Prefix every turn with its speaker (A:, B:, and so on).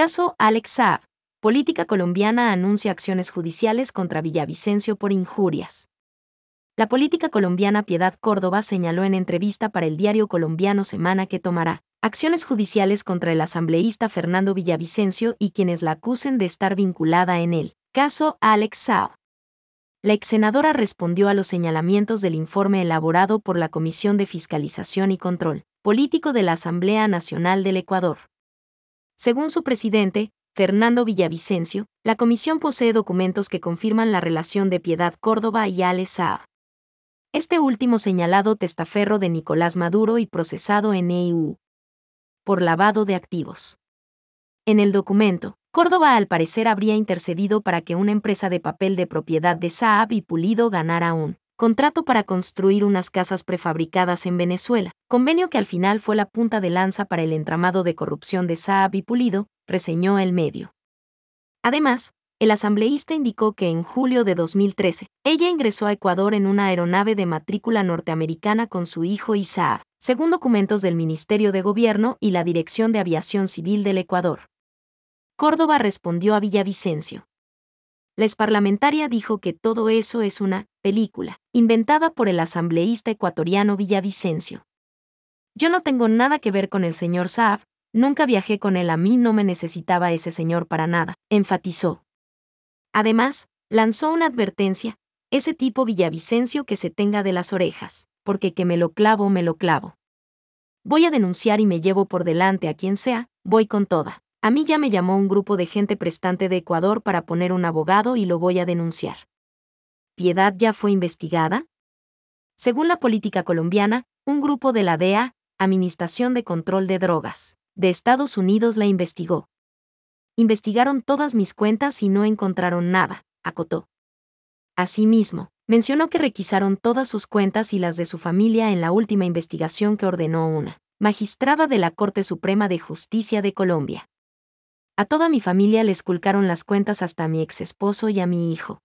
A: Caso Alex Saab. Política colombiana anuncia acciones judiciales contra Villavicencio por injurias. La política colombiana Piedad Córdoba señaló en entrevista para el diario colombiano Semana que tomará acciones judiciales contra el asambleísta Fernando Villavicencio y quienes la acusen de estar vinculada en el caso Alex Saab. La ex senadora respondió a los señalamientos del informe elaborado por la Comisión de Fiscalización y Control Político de la Asamblea Nacional del Ecuador. Según su presidente, Fernando Villavicencio, la comisión posee documentos que confirman la relación de Piedad Córdoba y Ale Saab. Este último señalado testaferro de Nicolás Maduro y procesado en EU por lavado de activos. En el documento, Córdoba al parecer habría intercedido para que una empresa de papel de propiedad de Saab y Pulido ganara un contrato para construir unas casas prefabricadas en Venezuela, convenio que al final fue la punta de lanza para el entramado de corrupción de Saab y Pulido, reseñó el medio. Además, el asambleísta indicó que en julio de 2013, ella ingresó a Ecuador en una aeronave de matrícula norteamericana con su hijo y Saab, según documentos del Ministerio de Gobierno y la Dirección de Aviación Civil del Ecuador. Córdoba respondió a Villavicencio. La parlamentaria dijo que todo eso es una película, inventada por el asambleísta ecuatoriano Villavicencio. Yo no tengo nada que ver con el señor Saab, nunca viajé con él, a mí no me necesitaba ese señor para nada, enfatizó. Además, lanzó una advertencia, ese tipo Villavicencio que se tenga de las orejas, porque que me lo clavo, me lo clavo. Voy a denunciar y me llevo por delante a quien sea, voy con toda. A mí ya me llamó un grupo de gente prestante de Ecuador para poner un abogado y lo voy a denunciar. ¿Piedad ya fue investigada? Según la política colombiana, un grupo de la DEA, Administración de Control de Drogas, de Estados Unidos la investigó. Investigaron todas mis cuentas y no encontraron nada, acotó. Asimismo, mencionó que requisaron todas sus cuentas y las de su familia en la última investigación que ordenó una magistrada de la Corte Suprema de Justicia de Colombia. A toda mi familia les culcaron las cuentas hasta a mi ex esposo y a mi hijo,